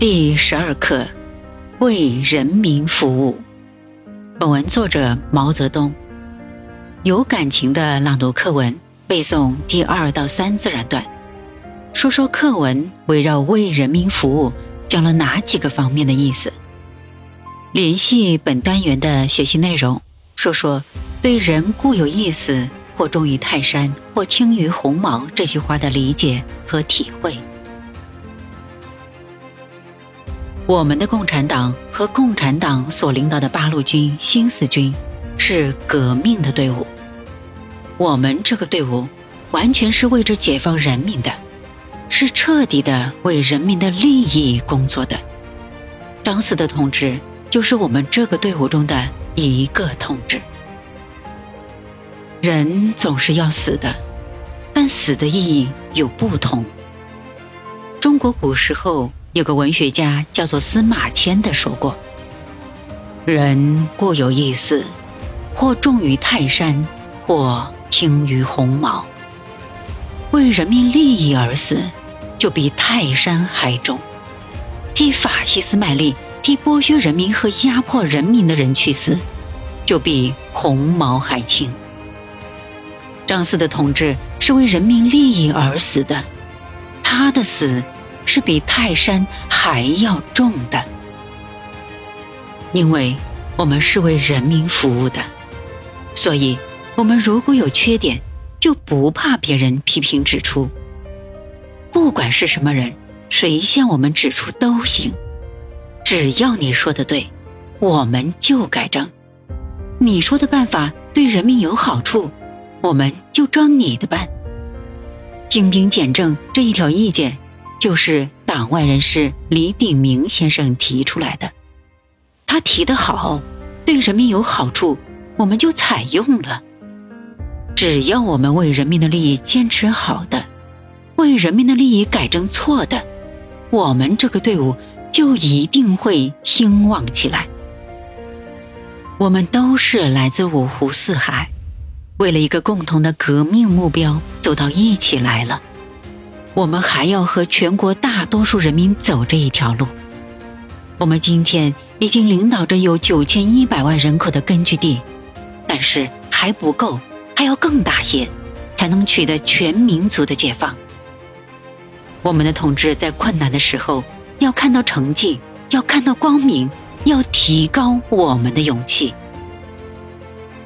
第十二课，为人民服务。本文作者毛泽东。有感情的朗读课文，背诵第二到三自然段，说说课文围绕为人民服务讲了哪几个方面的意思。联系本单元的学习内容，说说对“人固有意思，或重于泰山，或轻于鸿毛”这句话的理解和体会。我们的共产党和共产党所领导的八路军、新四军是革命的队伍。我们这个队伍完全是为着解放人民的，是彻底的为人民的利益工作的。张思德同志就是我们这个队伍中的一个同志。人总是要死的，但死的意义有不同。中国古时候。有个文学家叫做司马迁的说过：“人固有一死，或重于泰山，或轻于鸿毛。为人民利益而死，就比泰山还重；替法西斯卖力、替剥削人民和压迫人民的人去死，就比鸿毛还轻。”张思的同志是为人民利益而死的，他的死。是比泰山还要重的，因为我们是为人民服务的，所以我们如果有缺点，就不怕别人批评指出。不管是什么人，谁向我们指出都行，只要你说的对，我们就改正。你说的办法对人民有好处，我们就照你的办。精兵简政这一条意见。就是党外人士李鼎铭先生提出来的，他提得好，对人民有好处，我们就采用了。只要我们为人民的利益坚持好的，为人民的利益改正错的，我们这个队伍就一定会兴旺起来。我们都是来自五湖四海，为了一个共同的革命目标走到一起来了。我们还要和全国大多数人民走这一条路。我们今天已经领导着有九千一百万人口的根据地，但是还不够，还要更大些，才能取得全民族的解放。我们的同志在困难的时候要看到成绩，要看到光明，要提高我们的勇气。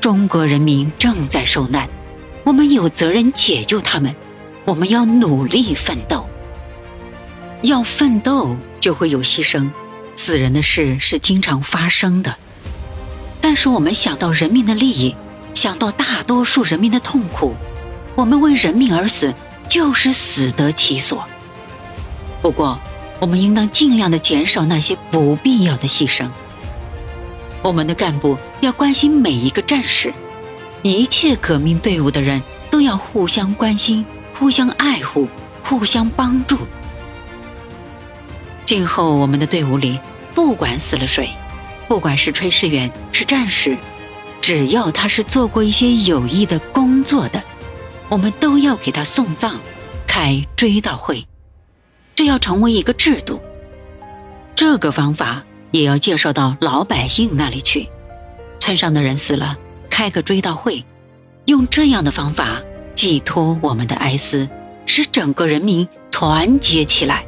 中国人民正在受难，我们有责任解救他们。我们要努力奋斗，要奋斗就会有牺牲，死人的事是经常发生的。但是我们想到人民的利益，想到大多数人民的痛苦，我们为人民而死，就是死得其所。不过，我们应当尽量的减少那些不必要的牺牲。我们的干部要关心每一个战士，一切革命队伍的人都要互相关心。互相爱护，互相帮助。今后我们的队伍里，不管死了谁，不管是炊事员是战士，只要他是做过一些有益的工作的，我们都要给他送葬，开追悼会。这要成为一个制度。这个方法也要介绍到老百姓那里去。村上的人死了，开个追悼会，用这样的方法。寄托我们的哀思，使整个人民团结起来。